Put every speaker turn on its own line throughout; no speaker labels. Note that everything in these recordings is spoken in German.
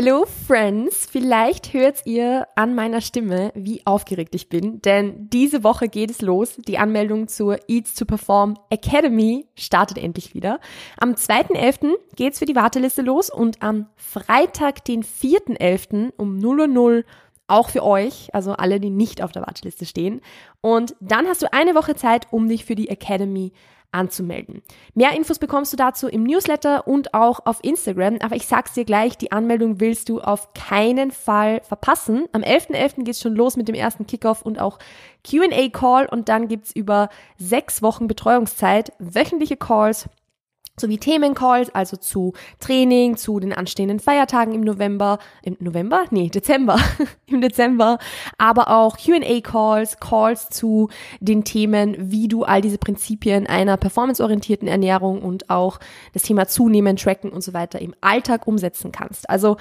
Hello Friends, vielleicht hört ihr an meiner Stimme, wie aufgeregt ich bin, denn diese Woche geht es los. Die Anmeldung zur Eats to Perform Academy startet endlich wieder. Am 2.11. geht's für die Warteliste los und am Freitag, den 4.11. um 0 Uhr auch für euch, also alle, die nicht auf der Warteliste stehen. Und dann hast du eine Woche Zeit, um dich für die Academy anzumelden. Mehr Infos bekommst du dazu im Newsletter und auch auf Instagram, aber ich sag's dir gleich, die Anmeldung willst du auf keinen Fall verpassen. Am 11.11. .11. geht's schon los mit dem ersten Kickoff und auch Q&A-Call und dann gibt's über sechs Wochen Betreuungszeit wöchentliche Calls sowie Themencalls, also zu Training, zu den anstehenden Feiertagen im November, im November? Nee, Dezember, im Dezember, aber auch Q&A-Calls, Calls zu den Themen, wie du all diese Prinzipien einer performanceorientierten Ernährung und auch das Thema Zunehmen, Tracken und so weiter im Alltag umsetzen kannst. Also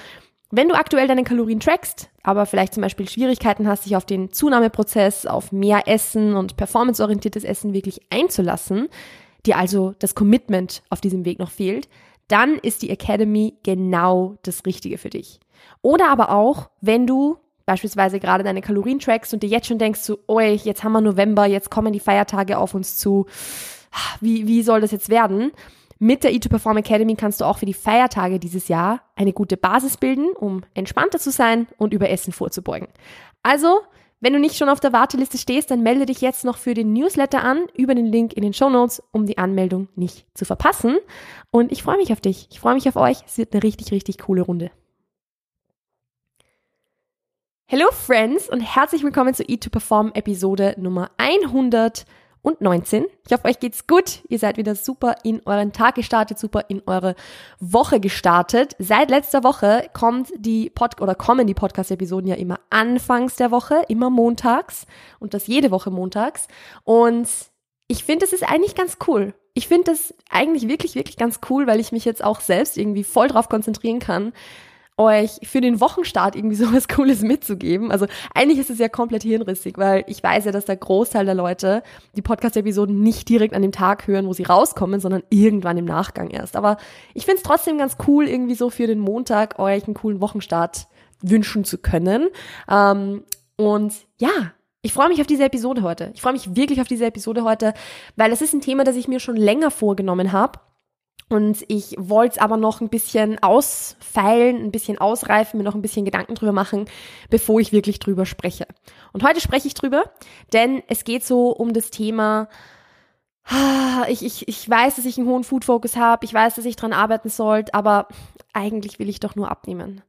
wenn du aktuell deine Kalorien trackst, aber vielleicht zum Beispiel Schwierigkeiten hast, dich auf den Zunahmeprozess, auf mehr Essen und performanceorientiertes Essen wirklich einzulassen, dir also das Commitment auf diesem Weg noch fehlt, dann ist die Academy genau das Richtige für dich. Oder aber auch, wenn du beispielsweise gerade deine Kalorien trackst und dir jetzt schon denkst, so, oh, jetzt haben wir November, jetzt kommen die Feiertage auf uns zu, wie, wie soll das jetzt werden? Mit der E2Perform Academy kannst du auch für die Feiertage dieses Jahr eine gute Basis bilden, um entspannter zu sein und über Essen vorzubeugen. Also wenn du nicht schon auf der Warteliste stehst, dann melde dich jetzt noch für den Newsletter an über den Link in den Show Notes, um die Anmeldung nicht zu verpassen. Und ich freue mich auf dich. Ich freue mich auf euch. Es wird eine richtig, richtig coole Runde. Hello Friends und herzlich willkommen zu Eat to Perform Episode Nummer 100 und 19. Ich hoffe, euch geht's gut. Ihr seid wieder super in euren Tag gestartet, super in eure Woche gestartet. Seit letzter Woche kommt die Pod oder kommen die Podcast-Episoden ja immer anfangs der Woche, immer montags und das jede Woche montags. Und ich finde, es ist eigentlich ganz cool. Ich finde das eigentlich wirklich, wirklich ganz cool, weil ich mich jetzt auch selbst irgendwie voll drauf konzentrieren kann, euch für den Wochenstart irgendwie sowas Cooles mitzugeben. Also eigentlich ist es ja komplett hirnrissig, weil ich weiß ja, dass der Großteil der Leute die Podcast-Episoden nicht direkt an dem Tag hören, wo sie rauskommen, sondern irgendwann im Nachgang erst. Aber ich finde es trotzdem ganz cool, irgendwie so für den Montag euch einen coolen Wochenstart wünschen zu können. Ähm, und ja, ich freue mich auf diese Episode heute. Ich freue mich wirklich auf diese Episode heute, weil es ist ein Thema, das ich mir schon länger vorgenommen habe und ich wollte es aber noch ein bisschen ausfeilen, ein bisschen ausreifen, mir noch ein bisschen Gedanken drüber machen, bevor ich wirklich drüber spreche. Und heute spreche ich drüber, denn es geht so um das Thema, ah, ich, ich, ich weiß, dass ich einen hohen Food-Focus habe, ich weiß, dass ich dran arbeiten sollte, aber eigentlich will ich doch nur abnehmen.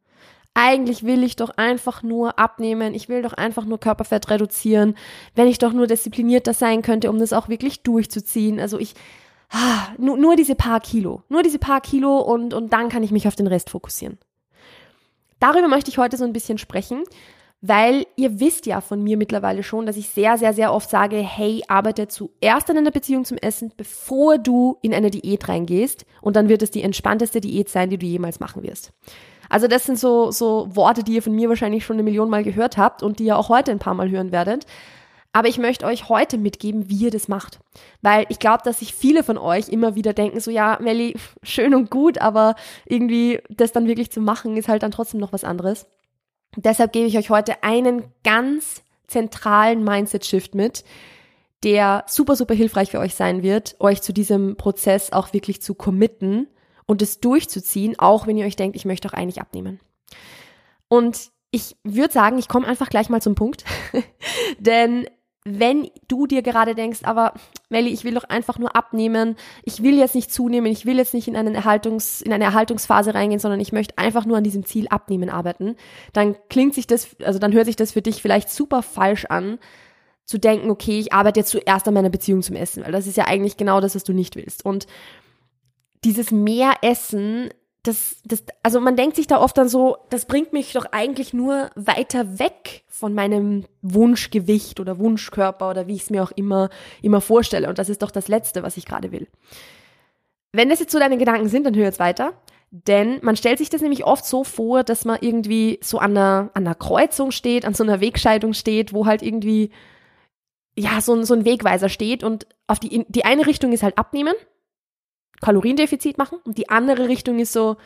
Eigentlich will ich doch einfach nur abnehmen. Ich will doch einfach nur Körperfett reduzieren. Wenn ich doch nur disziplinierter sein könnte, um das auch wirklich durchzuziehen. Also ich, ah, nur, nur diese paar Kilo, nur diese paar Kilo und, und dann kann ich mich auf den Rest fokussieren. Darüber möchte ich heute so ein bisschen sprechen, weil ihr wisst ja von mir mittlerweile schon, dass ich sehr, sehr, sehr oft sage, hey, arbeite zuerst an einer Beziehung zum Essen, bevor du in eine Diät reingehst und dann wird es die entspannteste Diät sein, die du jemals machen wirst. Also das sind so, so Worte, die ihr von mir wahrscheinlich schon eine Million Mal gehört habt und die ihr auch heute ein paar Mal hören werdet. Aber ich möchte euch heute mitgeben, wie ihr das macht. Weil ich glaube, dass sich viele von euch immer wieder denken, so ja, Melli, schön und gut, aber irgendwie das dann wirklich zu machen, ist halt dann trotzdem noch was anderes. Deshalb gebe ich euch heute einen ganz zentralen Mindset-Shift mit, der super, super hilfreich für euch sein wird, euch zu diesem Prozess auch wirklich zu committen und es durchzuziehen, auch wenn ihr euch denkt, ich möchte auch eigentlich abnehmen. Und ich würde sagen, ich komme einfach gleich mal zum Punkt, denn wenn du dir gerade denkst, aber Melli, ich will doch einfach nur abnehmen, ich will jetzt nicht zunehmen, ich will jetzt nicht in, einen Erhaltungs, in eine Erhaltungsphase reingehen, sondern ich möchte einfach nur an diesem Ziel abnehmen arbeiten, dann klingt sich das, also dann hört sich das für dich vielleicht super falsch an, zu denken, okay, ich arbeite jetzt zuerst an meiner Beziehung zum Essen, weil das ist ja eigentlich genau das, was du nicht willst. Und dieses mehr Essen das, das, also man denkt sich da oft dann so, das bringt mich doch eigentlich nur weiter weg von meinem Wunschgewicht oder Wunschkörper oder wie ich es mir auch immer, immer vorstelle. Und das ist doch das Letzte, was ich gerade will. Wenn das jetzt so deine Gedanken sind, dann hör jetzt weiter. Denn man stellt sich das nämlich oft so vor, dass man irgendwie so an einer, an einer Kreuzung steht, an so einer Wegscheidung steht, wo halt irgendwie, ja, so, so ein Wegweiser steht und auf die, die eine Richtung ist halt abnehmen Kaloriendefizit machen und die andere Richtung ist so,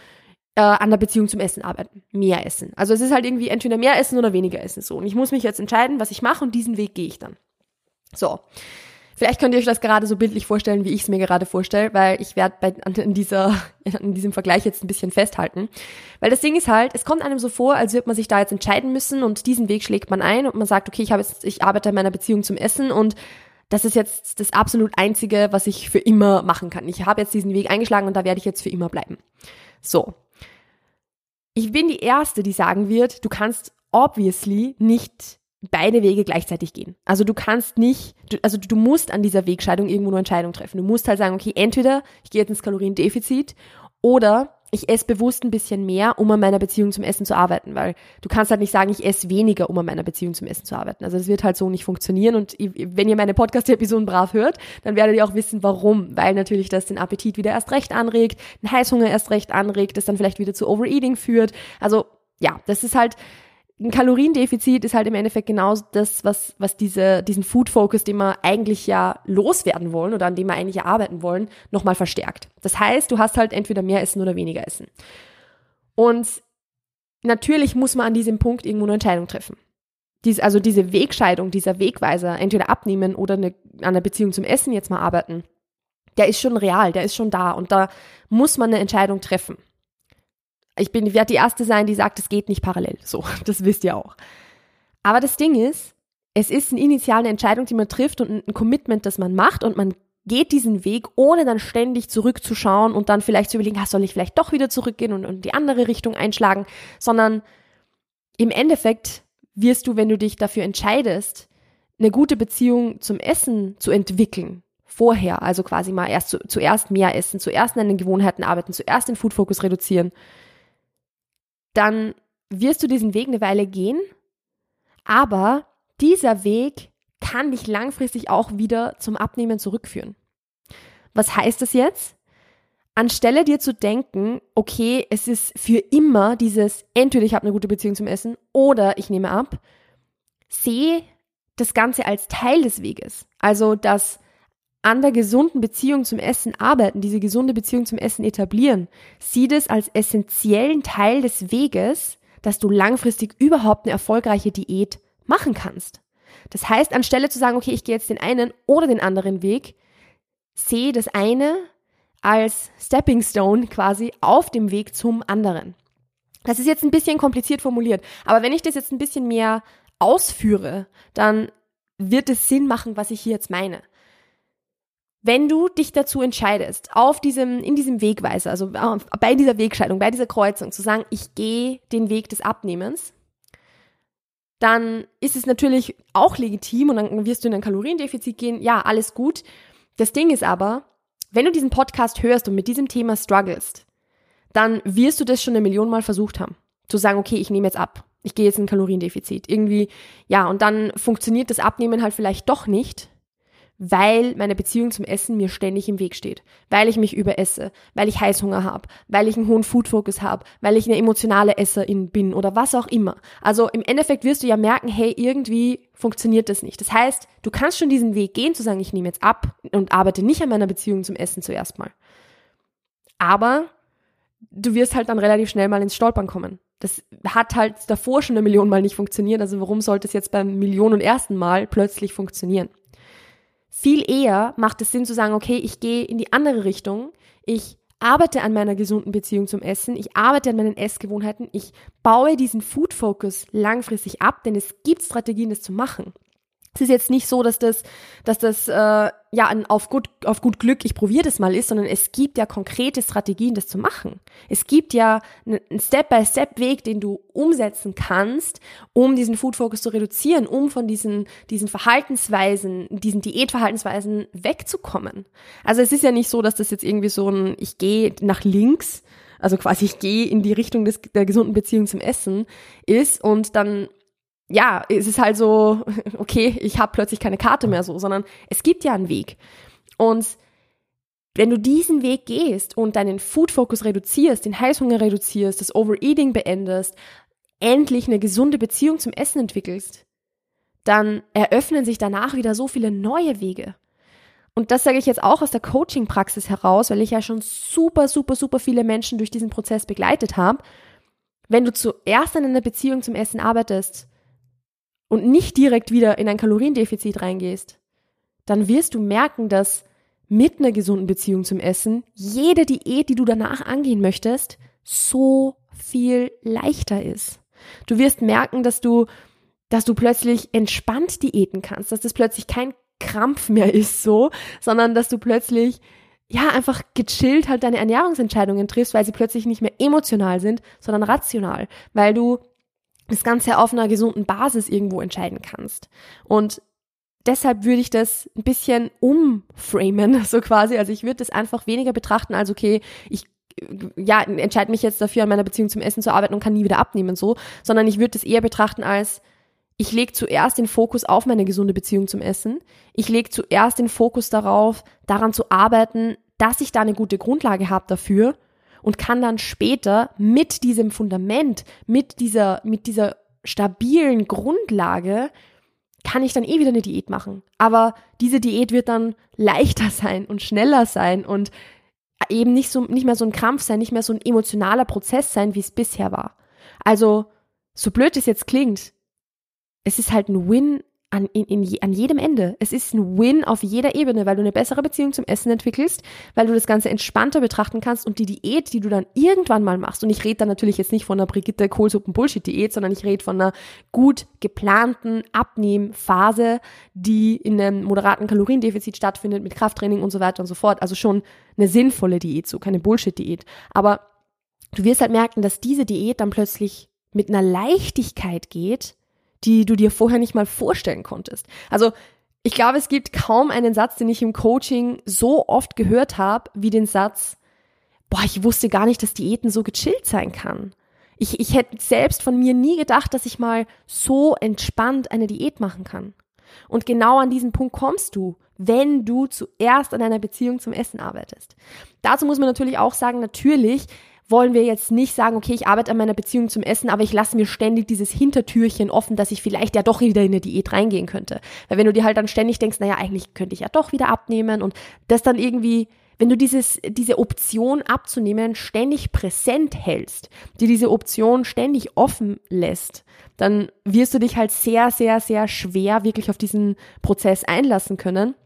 äh, an der Beziehung zum Essen arbeiten. Mehr essen. Also es ist halt irgendwie entweder mehr essen oder weniger essen so. Und ich muss mich jetzt entscheiden, was ich mache und diesen Weg gehe ich dann. So. Vielleicht könnt ihr euch das gerade so bildlich vorstellen, wie ich es mir gerade vorstelle, weil ich werde bei in dieser in diesem Vergleich jetzt ein bisschen festhalten, weil das Ding ist halt, es kommt einem so vor, als würde man sich da jetzt entscheiden müssen und diesen Weg schlägt man ein und man sagt, okay, ich habe jetzt ich arbeite in meiner Beziehung zum Essen und das ist jetzt das absolut einzige, was ich für immer machen kann. Ich habe jetzt diesen Weg eingeschlagen und da werde ich jetzt für immer bleiben. So. Ich bin die erste, die sagen wird, du kannst obviously nicht beide Wege gleichzeitig gehen. Also du kannst nicht, du, also du musst an dieser Wegscheidung irgendwo eine Entscheidung treffen. Du musst halt sagen, okay, entweder ich gehe jetzt ins Kaloriendefizit oder ich esse bewusst ein bisschen mehr, um an meiner Beziehung zum Essen zu arbeiten, weil du kannst halt nicht sagen, ich esse weniger, um an meiner Beziehung zum Essen zu arbeiten. Also das wird halt so nicht funktionieren und wenn ihr meine Podcast-Episoden brav hört, dann werdet ihr auch wissen, warum, weil natürlich das den Appetit wieder erst recht anregt, den Heißhunger erst recht anregt, das dann vielleicht wieder zu Overeating führt. Also ja, das ist halt ein Kaloriendefizit ist halt im Endeffekt genau das, was, was diese, diesen Food Focus, den wir eigentlich ja loswerden wollen oder an dem wir eigentlich arbeiten wollen, nochmal verstärkt. Das heißt, du hast halt entweder mehr Essen oder weniger Essen. Und natürlich muss man an diesem Punkt irgendwo eine Entscheidung treffen. Dies, also diese Wegscheidung, dieser Wegweiser, entweder abnehmen oder eine, an der Beziehung zum Essen jetzt mal arbeiten, der ist schon real, der ist schon da und da muss man eine Entscheidung treffen. Ich bin, werde die erste sein, die sagt, es geht nicht parallel. So, das wisst ihr auch. Aber das Ding ist, es ist eine initiale Entscheidung, die man trifft und ein Commitment, das man macht und man geht diesen Weg, ohne dann ständig zurückzuschauen und dann vielleicht zu überlegen, ah, soll ich vielleicht doch wieder zurückgehen und, und die andere Richtung einschlagen, sondern im Endeffekt wirst du, wenn du dich dafür entscheidest, eine gute Beziehung zum Essen zu entwickeln, vorher, also quasi mal erst zu, zuerst mehr essen, zuerst an den Gewohnheiten arbeiten, zuerst den Food Focus reduzieren, dann wirst du diesen Weg eine Weile gehen, aber dieser Weg kann dich langfristig auch wieder zum Abnehmen zurückführen. Was heißt das jetzt? Anstelle dir zu denken, okay, es ist für immer dieses, entweder ich habe eine gute Beziehung zum Essen oder ich nehme ab, sehe das Ganze als Teil des Weges. Also dass an der gesunden Beziehung zum Essen arbeiten, diese gesunde Beziehung zum Essen etablieren, sieh es als essentiellen Teil des Weges, dass du langfristig überhaupt eine erfolgreiche Diät machen kannst. Das heißt, anstelle zu sagen, okay, ich gehe jetzt den einen oder den anderen Weg, sehe das eine als Stepping Stone quasi auf dem Weg zum anderen. Das ist jetzt ein bisschen kompliziert formuliert, aber wenn ich das jetzt ein bisschen mehr ausführe, dann wird es Sinn machen, was ich hier jetzt meine. Wenn du dich dazu entscheidest, auf diesem, in diesem Wegweiser, also bei dieser Wegscheidung, bei dieser Kreuzung, zu sagen, ich gehe den Weg des Abnehmens, dann ist es natürlich auch legitim und dann wirst du in ein Kaloriendefizit gehen. Ja, alles gut. Das Ding ist aber, wenn du diesen Podcast hörst und mit diesem Thema strugglest, dann wirst du das schon eine Million Mal versucht haben. Zu sagen, okay, ich nehme jetzt ab. Ich gehe jetzt in ein Kaloriendefizit. Irgendwie, ja, und dann funktioniert das Abnehmen halt vielleicht doch nicht, weil meine Beziehung zum Essen mir ständig im Weg steht, weil ich mich überesse, weil ich Heißhunger habe, weil ich einen hohen Food-Focus habe, weil ich eine emotionale Esserin bin oder was auch immer. Also im Endeffekt wirst du ja merken, hey, irgendwie funktioniert das nicht. Das heißt, du kannst schon diesen Weg gehen, zu sagen, ich nehme jetzt ab und arbeite nicht an meiner Beziehung zum Essen zuerst mal. Aber du wirst halt dann relativ schnell mal ins Stolpern kommen. Das hat halt davor schon eine Million Mal nicht funktioniert, also warum sollte es jetzt beim Millionen und ersten Mal plötzlich funktionieren? Viel eher macht es Sinn zu sagen, okay, ich gehe in die andere Richtung. Ich arbeite an meiner gesunden Beziehung zum Essen. Ich arbeite an meinen Essgewohnheiten. Ich baue diesen Food Focus langfristig ab, denn es gibt Strategien, das zu machen. Es ist jetzt nicht so, dass das, dass das äh, ja ein auf gut, auf gut Glück, ich probiere das mal ist, sondern es gibt ja konkrete Strategien, das zu machen. Es gibt ja einen Step-by-Step-Weg, den du umsetzen kannst, um diesen Food-Focus zu reduzieren, um von diesen, diesen Verhaltensweisen, diesen Diätverhaltensweisen wegzukommen. Also es ist ja nicht so, dass das jetzt irgendwie so ein, ich gehe nach links, also quasi ich gehe in die Richtung des, der gesunden Beziehung zum Essen ist und dann ja, es ist halt so, okay, ich habe plötzlich keine Karte mehr so, sondern es gibt ja einen Weg. Und wenn du diesen Weg gehst und deinen Food-Focus reduzierst, den Heißhunger reduzierst, das Overeating beendest, endlich eine gesunde Beziehung zum Essen entwickelst, dann eröffnen sich danach wieder so viele neue Wege. Und das sage ich jetzt auch aus der Coaching-Praxis heraus, weil ich ja schon super, super, super viele Menschen durch diesen Prozess begleitet habe. Wenn du zuerst in einer Beziehung zum Essen arbeitest und nicht direkt wieder in ein Kaloriendefizit reingehst, dann wirst du merken, dass mit einer gesunden Beziehung zum Essen jede Diät, die du danach angehen möchtest, so viel leichter ist. Du wirst merken, dass du, dass du plötzlich entspannt diäten kannst, dass das plötzlich kein Krampf mehr ist so, sondern dass du plötzlich ja einfach gechillt halt deine Ernährungsentscheidungen triffst, weil sie plötzlich nicht mehr emotional sind, sondern rational, weil du das Ganze auf einer gesunden Basis irgendwo entscheiden kannst. Und deshalb würde ich das ein bisschen umframen, so quasi. Also ich würde das einfach weniger betrachten als, okay, ich ja, entscheide mich jetzt dafür, an meiner Beziehung zum Essen zu arbeiten und kann nie wieder abnehmen, so, sondern ich würde das eher betrachten als, ich lege zuerst den Fokus auf meine gesunde Beziehung zum Essen. Ich lege zuerst den Fokus darauf, daran zu arbeiten, dass ich da eine gute Grundlage habe dafür und kann dann später mit diesem Fundament, mit dieser, mit dieser stabilen Grundlage, kann ich dann eh wieder eine Diät machen. Aber diese Diät wird dann leichter sein und schneller sein und eben nicht so, nicht mehr so ein Krampf sein, nicht mehr so ein emotionaler Prozess sein, wie es bisher war. Also, so blöd es jetzt klingt, es ist halt ein Win an, in, in, an jedem Ende. Es ist ein Win auf jeder Ebene, weil du eine bessere Beziehung zum Essen entwickelst, weil du das Ganze entspannter betrachten kannst und die Diät, die du dann irgendwann mal machst, und ich rede da natürlich jetzt nicht von einer Brigitte Kohlsuppen Bullshit Diät, sondern ich rede von einer gut geplanten Abnehmphase, die in einem moderaten Kaloriendefizit stattfindet mit Krafttraining und so weiter und so fort. Also schon eine sinnvolle Diät, so keine Bullshit Diät. Aber du wirst halt merken, dass diese Diät dann plötzlich mit einer Leichtigkeit geht, die du dir vorher nicht mal vorstellen konntest. Also ich glaube, es gibt kaum einen Satz, den ich im Coaching so oft gehört habe, wie den Satz, boah, ich wusste gar nicht, dass Diäten so gechillt sein kann. Ich, ich hätte selbst von mir nie gedacht, dass ich mal so entspannt eine Diät machen kann. Und genau an diesen Punkt kommst du, wenn du zuerst an einer Beziehung zum Essen arbeitest. Dazu muss man natürlich auch sagen, natürlich wollen wir jetzt nicht sagen, okay, ich arbeite an meiner Beziehung zum Essen, aber ich lasse mir ständig dieses Hintertürchen offen, dass ich vielleicht ja doch wieder in eine Diät reingehen könnte. Weil wenn du dir halt dann ständig denkst, naja, eigentlich könnte ich ja doch wieder abnehmen und das dann irgendwie wenn du dieses, diese Option abzunehmen ständig präsent hältst, dir diese Option ständig offen lässt, dann wirst du dich halt sehr, sehr, sehr schwer wirklich auf diesen Prozess einlassen können.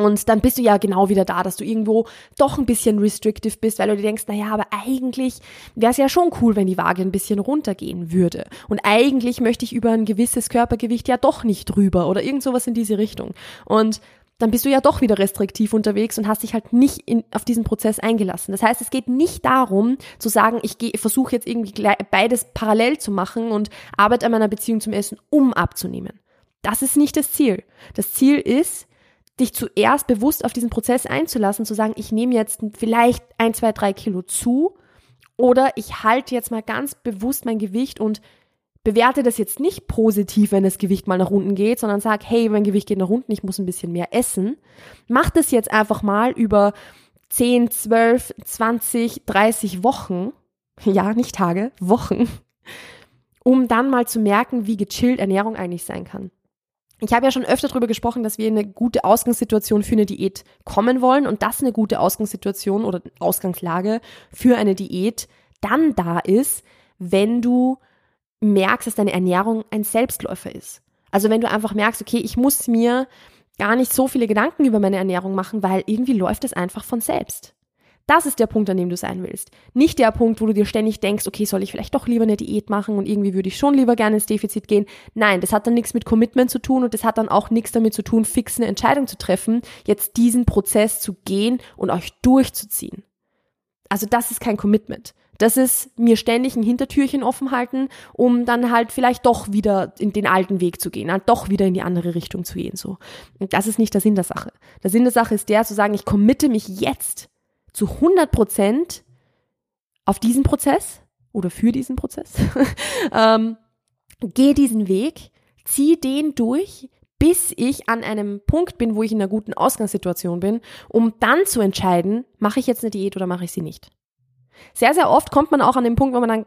Und dann bist du ja genau wieder da, dass du irgendwo doch ein bisschen restrictive bist, weil du dir denkst, naja, aber eigentlich wäre es ja schon cool, wenn die Waage ein bisschen runtergehen würde. Und eigentlich möchte ich über ein gewisses Körpergewicht ja doch nicht drüber oder irgend sowas in diese Richtung. Und dann bist du ja doch wieder restriktiv unterwegs und hast dich halt nicht in, auf diesen Prozess eingelassen. Das heißt, es geht nicht darum zu sagen, ich, versuche jetzt irgendwie beides parallel zu machen und arbeite an meiner Beziehung zum Essen, um abzunehmen. Das ist nicht das Ziel. Das Ziel ist, dich zuerst bewusst auf diesen Prozess einzulassen, zu sagen, ich nehme jetzt vielleicht ein, zwei, drei Kilo zu oder ich halte jetzt mal ganz bewusst mein Gewicht und bewerte das jetzt nicht positiv, wenn das Gewicht mal nach unten geht, sondern sag, hey, mein Gewicht geht nach unten, ich muss ein bisschen mehr essen. Mach das jetzt einfach mal über 10, 12, 20, 30 Wochen. Ja, nicht Tage, Wochen. Um dann mal zu merken, wie gechillt Ernährung eigentlich sein kann. Ich habe ja schon öfter darüber gesprochen, dass wir in eine gute Ausgangssituation für eine Diät kommen wollen und dass eine gute Ausgangssituation oder Ausgangslage für eine Diät dann da ist, wenn du merkst, dass deine Ernährung ein Selbstläufer ist. Also wenn du einfach merkst, okay, ich muss mir gar nicht so viele Gedanken über meine Ernährung machen, weil irgendwie läuft es einfach von selbst. Das ist der Punkt, an dem du sein willst. Nicht der Punkt, wo du dir ständig denkst, okay, soll ich vielleicht doch lieber eine Diät machen und irgendwie würde ich schon lieber gerne ins Defizit gehen. Nein, das hat dann nichts mit Commitment zu tun und das hat dann auch nichts damit zu tun, fix eine Entscheidung zu treffen, jetzt diesen Prozess zu gehen und euch durchzuziehen. Also das ist kein Commitment. Das ist mir ständig ein Hintertürchen offen halten, um dann halt vielleicht doch wieder in den alten Weg zu gehen, halt doch wieder in die andere Richtung zu gehen, so. Und das ist nicht der Sinn der Sache. Der Sinn der Sache ist der, zu sagen, ich committe mich jetzt zu 100 Prozent auf diesen Prozess oder für diesen Prozess. ähm, geh diesen Weg, zieh den durch, bis ich an einem Punkt bin, wo ich in einer guten Ausgangssituation bin, um dann zu entscheiden, mache ich jetzt eine Diät oder mache ich sie nicht. Sehr, sehr oft kommt man auch an den Punkt, wo man dann,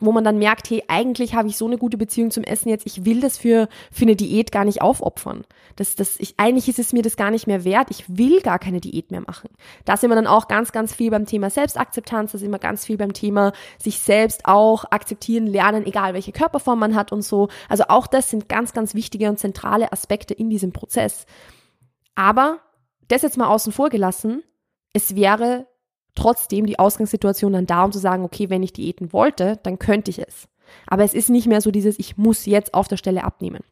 wo man dann merkt, hey, eigentlich habe ich so eine gute Beziehung zum Essen jetzt, ich will das für, für eine Diät gar nicht aufopfern. Das, das, ich, eigentlich ist es mir das gar nicht mehr wert, ich will gar keine Diät mehr machen. Da sind wir dann auch ganz, ganz viel beim Thema Selbstakzeptanz, da sind wir ganz viel beim Thema sich selbst auch akzeptieren, lernen, egal welche Körperform man hat und so. Also auch das sind ganz, ganz wichtige und zentrale Aspekte in diesem Prozess. Aber das jetzt mal außen vor gelassen, es wäre trotzdem die Ausgangssituation dann da, um zu sagen, okay, wenn ich Diäten wollte, dann könnte ich es. Aber es ist nicht mehr so dieses, ich muss jetzt auf der Stelle abnehmen.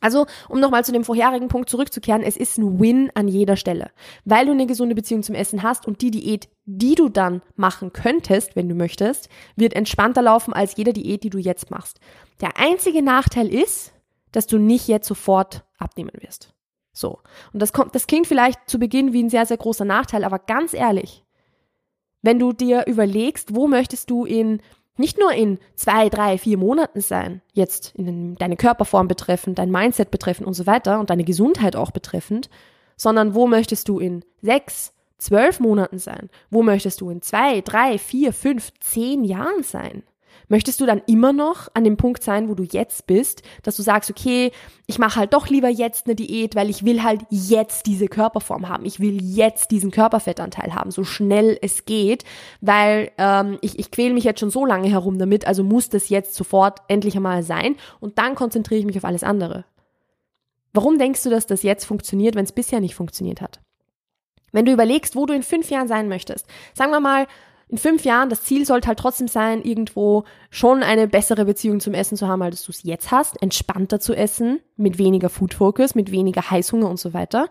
Also, um nochmal zu dem vorherigen Punkt zurückzukehren, es ist ein Win an jeder Stelle. Weil du eine gesunde Beziehung zum Essen hast und die Diät, die du dann machen könntest, wenn du möchtest, wird entspannter laufen als jede Diät, die du jetzt machst. Der einzige Nachteil ist, dass du nicht jetzt sofort abnehmen wirst. So. Und das kommt, das klingt vielleicht zu Beginn wie ein sehr, sehr großer Nachteil, aber ganz ehrlich, wenn du dir überlegst, wo möchtest du in nicht nur in zwei, drei, vier Monaten sein, jetzt in deine Körperform betreffend, dein Mindset betreffend und so weiter und deine Gesundheit auch betreffend, sondern wo möchtest du in sechs, zwölf Monaten sein? Wo möchtest du in zwei, drei, vier, fünf, zehn Jahren sein? Möchtest du dann immer noch an dem Punkt sein, wo du jetzt bist, dass du sagst, okay, ich mache halt doch lieber jetzt eine Diät, weil ich will halt jetzt diese Körperform haben. Ich will jetzt diesen Körperfettanteil haben, so schnell es geht, weil ähm, ich, ich quäle mich jetzt schon so lange herum damit, also muss das jetzt sofort endlich einmal sein und dann konzentriere ich mich auf alles andere. Warum denkst du, dass das jetzt funktioniert, wenn es bisher nicht funktioniert hat? Wenn du überlegst, wo du in fünf Jahren sein möchtest, sagen wir mal, in fünf Jahren, das Ziel sollte halt trotzdem sein, irgendwo schon eine bessere Beziehung zum Essen zu haben, als du es jetzt hast, entspannter zu essen, mit weniger Food Focus, mit weniger Heißhunger und so weiter.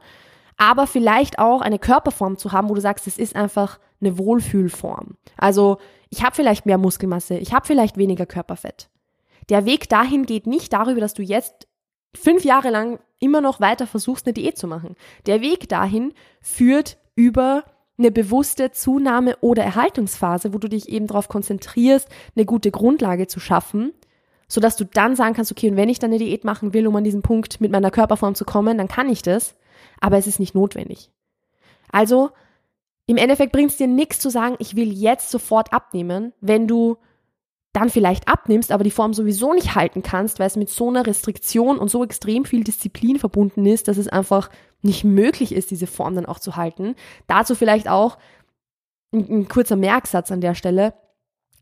Aber vielleicht auch eine Körperform zu haben, wo du sagst, es ist einfach eine Wohlfühlform. Also ich habe vielleicht mehr Muskelmasse, ich habe vielleicht weniger Körperfett. Der Weg dahin geht nicht darüber, dass du jetzt fünf Jahre lang immer noch weiter versuchst, eine Diät zu machen. Der Weg dahin führt über eine bewusste Zunahme oder Erhaltungsphase, wo du dich eben darauf konzentrierst, eine gute Grundlage zu schaffen, sodass du dann sagen kannst, okay, und wenn ich dann eine Diät machen will, um an diesen Punkt mit meiner Körperform zu kommen, dann kann ich das, aber es ist nicht notwendig. Also, im Endeffekt bringt es dir nichts zu sagen, ich will jetzt sofort abnehmen, wenn du dann vielleicht abnimmst, aber die Form sowieso nicht halten kannst, weil es mit so einer Restriktion und so extrem viel Disziplin verbunden ist, dass es einfach nicht möglich ist, diese Form dann auch zu halten. Dazu vielleicht auch ein, ein kurzer Merksatz an der Stelle.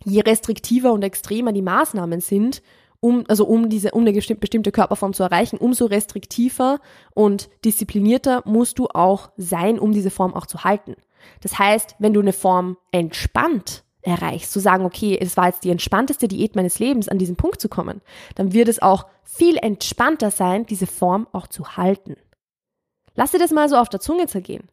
Je restriktiver und extremer die Maßnahmen sind, um, also um diese, um eine bestimmte Körperform zu erreichen, umso restriktiver und disziplinierter musst du auch sein, um diese Form auch zu halten. Das heißt, wenn du eine Form entspannt erreichst, zu sagen, okay, es war jetzt die entspannteste Diät meines Lebens, an diesen Punkt zu kommen, dann wird es auch viel entspannter sein, diese Form auch zu halten. Lass dir das mal so auf der Zunge zergehen.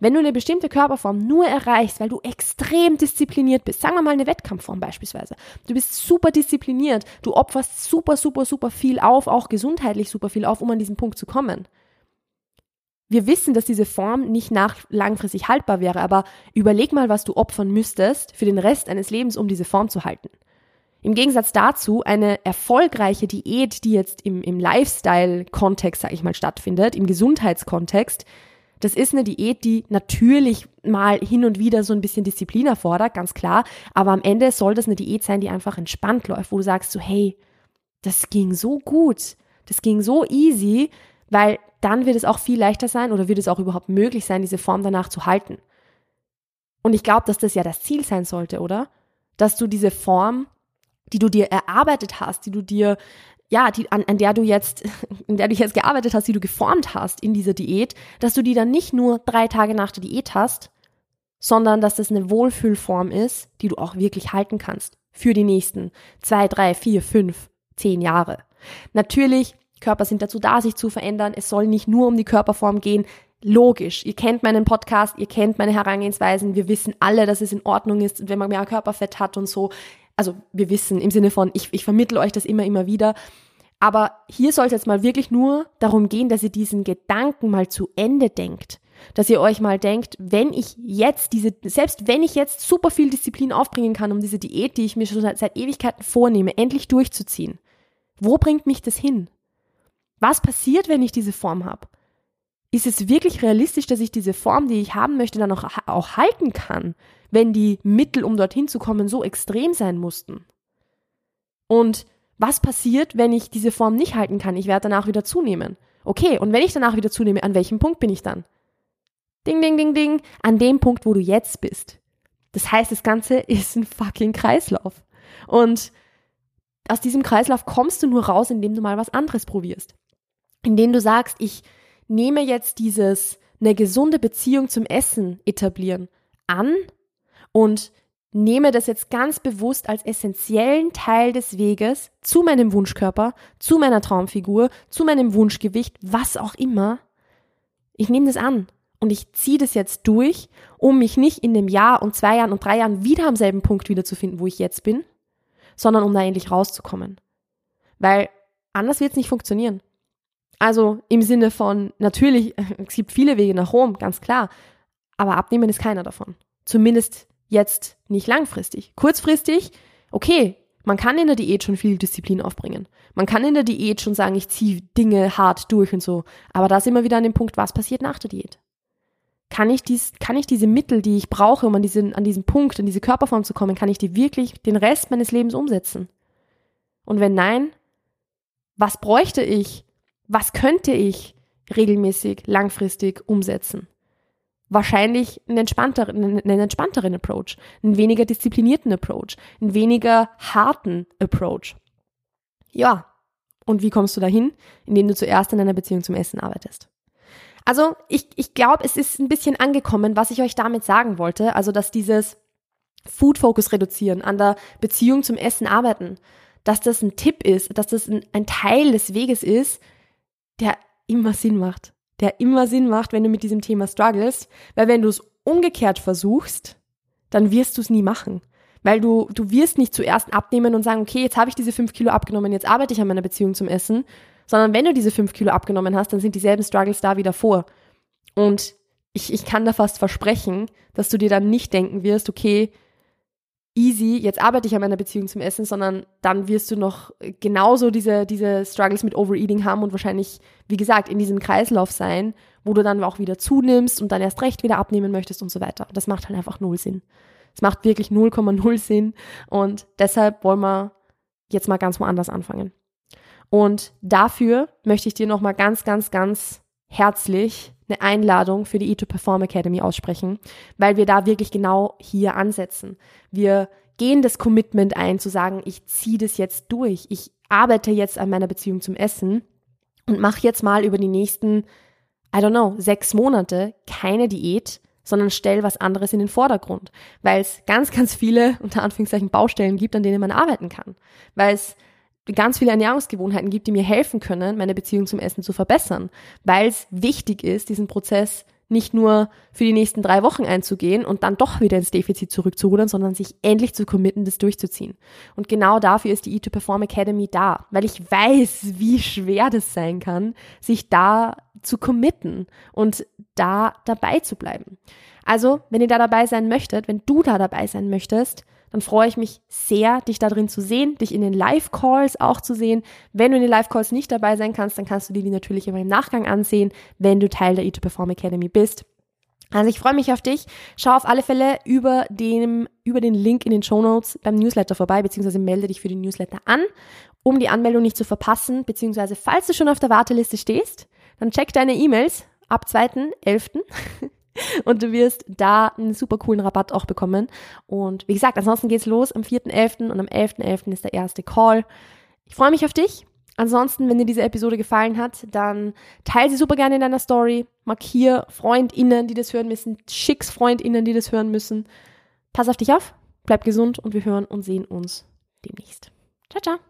Wenn du eine bestimmte Körperform nur erreichst, weil du extrem diszipliniert bist, sagen wir mal eine Wettkampfform beispielsweise, du bist super diszipliniert, du opferst super, super, super viel auf, auch gesundheitlich super viel auf, um an diesen Punkt zu kommen, wir wissen, dass diese Form nicht nach langfristig haltbar wäre, aber überleg mal, was du opfern müsstest für den Rest eines Lebens, um diese Form zu halten. Im Gegensatz dazu eine erfolgreiche Diät, die jetzt im, im Lifestyle-Kontext, sag ich mal, stattfindet, im Gesundheitskontext, das ist eine Diät, die natürlich mal hin und wieder so ein bisschen Disziplin erfordert, ganz klar, aber am Ende soll das eine Diät sein, die einfach entspannt läuft, wo du sagst so, hey, das ging so gut, das ging so easy, weil dann wird es auch viel leichter sein oder wird es auch überhaupt möglich sein, diese Form danach zu halten. Und ich glaube, dass das ja das Ziel sein sollte, oder? Dass du diese Form, die du dir erarbeitet hast, die du dir, ja, die, an, an der du jetzt, in der du jetzt gearbeitet hast, die du geformt hast in dieser Diät, dass du die dann nicht nur drei Tage nach der Diät hast, sondern dass das eine Wohlfühlform ist, die du auch wirklich halten kannst. Für die nächsten zwei, drei, vier, fünf, zehn Jahre. Natürlich Körper sind dazu da, sich zu verändern. Es soll nicht nur um die Körperform gehen. Logisch, ihr kennt meinen Podcast, ihr kennt meine Herangehensweisen. Wir wissen alle, dass es in Ordnung ist, wenn man mehr Körperfett hat und so. Also wir wissen im Sinne von, ich, ich vermittle euch das immer, immer wieder. Aber hier soll es jetzt mal wirklich nur darum gehen, dass ihr diesen Gedanken mal zu Ende denkt. Dass ihr euch mal denkt, wenn ich jetzt diese, selbst wenn ich jetzt super viel Disziplin aufbringen kann, um diese Diät, die ich mir schon seit, seit Ewigkeiten vornehme, endlich durchzuziehen, wo bringt mich das hin? Was passiert, wenn ich diese Form habe? Ist es wirklich realistisch, dass ich diese Form, die ich haben möchte, dann auch, auch halten kann? wenn die Mittel, um dorthin zu kommen, so extrem sein mussten? Und was passiert, wenn ich diese Form nicht halten kann? Ich werde danach wieder zunehmen. Okay, und wenn ich danach wieder zunehme, an welchem Punkt bin ich dann? Ding, ding, ding, ding, an dem Punkt, wo du jetzt bist. Das heißt, das Ganze ist ein fucking Kreislauf. Und aus diesem Kreislauf kommst du nur raus, indem du mal was anderes probierst. Indem du sagst, ich nehme jetzt dieses eine gesunde Beziehung zum Essen etablieren an und nehme das jetzt ganz bewusst als essentiellen Teil des Weges zu meinem Wunschkörper, zu meiner Traumfigur, zu meinem Wunschgewicht, was auch immer. Ich nehme das an und ich ziehe das jetzt durch, um mich nicht in dem Jahr und zwei Jahren und drei Jahren wieder am selben Punkt wiederzufinden, wo ich jetzt bin, sondern um da endlich rauszukommen. Weil anders wird es nicht funktionieren. Also im Sinne von, natürlich, es gibt viele Wege nach Rom, ganz klar, aber abnehmen ist keiner davon. Zumindest jetzt nicht langfristig. Kurzfristig, okay, man kann in der Diät schon viel Disziplin aufbringen. Man kann in der Diät schon sagen, ich ziehe Dinge hart durch und so. Aber da sind wir wieder an dem Punkt, was passiert nach der Diät? Kann ich, dies, kann ich diese Mittel, die ich brauche, um an diesen, an diesen Punkt, an diese Körperform zu kommen, kann ich die wirklich den Rest meines Lebens umsetzen? Und wenn nein, was bräuchte ich? Was könnte ich regelmäßig, langfristig umsetzen? wahrscheinlich einen entspannteren, einen entspannteren Approach, einen weniger disziplinierten Approach, einen weniger harten Approach. Ja. Und wie kommst du dahin? Indem du zuerst in einer Beziehung zum Essen arbeitest. Also ich, ich glaube, es ist ein bisschen angekommen, was ich euch damit sagen wollte. Also, dass dieses Food Focus reduzieren, an der Beziehung zum Essen arbeiten, dass das ein Tipp ist, dass das ein, ein Teil des Weges ist, der immer Sinn macht der immer Sinn macht, wenn du mit diesem Thema struggles, weil wenn du es umgekehrt versuchst, dann wirst du es nie machen. Weil du, du wirst nicht zuerst abnehmen und sagen, okay, jetzt habe ich diese fünf Kilo abgenommen, jetzt arbeite ich an meiner Beziehung zum Essen, sondern wenn du diese fünf Kilo abgenommen hast, dann sind dieselben Struggles da wieder vor. Und ich, ich kann da fast versprechen, dass du dir dann nicht denken wirst, okay, easy, jetzt arbeite ich an meiner Beziehung zum Essen, sondern dann wirst du noch genauso diese, diese Struggles mit Overeating haben und wahrscheinlich, wie gesagt, in diesem Kreislauf sein, wo du dann auch wieder zunimmst und dann erst recht wieder abnehmen möchtest und so weiter. Das macht halt einfach null Sinn. Es macht wirklich 0,0 Sinn und deshalb wollen wir jetzt mal ganz woanders anfangen. Und dafür möchte ich dir nochmal ganz, ganz, ganz herzlich eine Einladung für die E2Perform Academy aussprechen, weil wir da wirklich genau hier ansetzen. Wir gehen das Commitment ein, zu sagen, ich ziehe das jetzt durch, ich arbeite jetzt an meiner Beziehung zum Essen und mache jetzt mal über die nächsten, I don't know, sechs Monate keine Diät, sondern stell was anderes in den Vordergrund, weil es ganz, ganz viele, unter Anführungszeichen, Baustellen gibt, an denen man arbeiten kann, weil es ganz viele Ernährungsgewohnheiten gibt, die mir helfen können, meine Beziehung zum Essen zu verbessern, weil es wichtig ist, diesen Prozess nicht nur für die nächsten drei Wochen einzugehen und dann doch wieder ins Defizit zurückzurudern, sondern sich endlich zu committen, das durchzuziehen. Und genau dafür ist die E2Perform Academy da, weil ich weiß, wie schwer das sein kann, sich da zu committen und da dabei zu bleiben. Also, wenn ihr da dabei sein möchtet, wenn du da dabei sein möchtest, dann freue ich mich sehr, dich da drin zu sehen, dich in den Live-Calls auch zu sehen. Wenn du in den Live-Calls nicht dabei sein kannst, dann kannst du dir die natürlich immer im Nachgang ansehen, wenn du Teil der E2Perform Academy bist. Also ich freue mich auf dich. Schau auf alle Fälle über den, über den Link in den Show Notes beim Newsletter vorbei, beziehungsweise melde dich für den Newsletter an, um die Anmeldung nicht zu verpassen, beziehungsweise falls du schon auf der Warteliste stehst, dann check deine E-Mails ab 2.11. und du wirst da einen super coolen Rabatt auch bekommen. Und wie gesagt, ansonsten geht's los am 4.11. und am 11.11. .11. ist der erste Call. Ich freue mich auf dich. Ansonsten, wenn dir diese Episode gefallen hat, dann teile sie super gerne in deiner Story. Markier FreundInnen, die das hören müssen. Schick's FreundInnen, die das hören müssen. Pass auf dich auf, bleib gesund und wir hören und sehen uns demnächst. Ciao, ciao.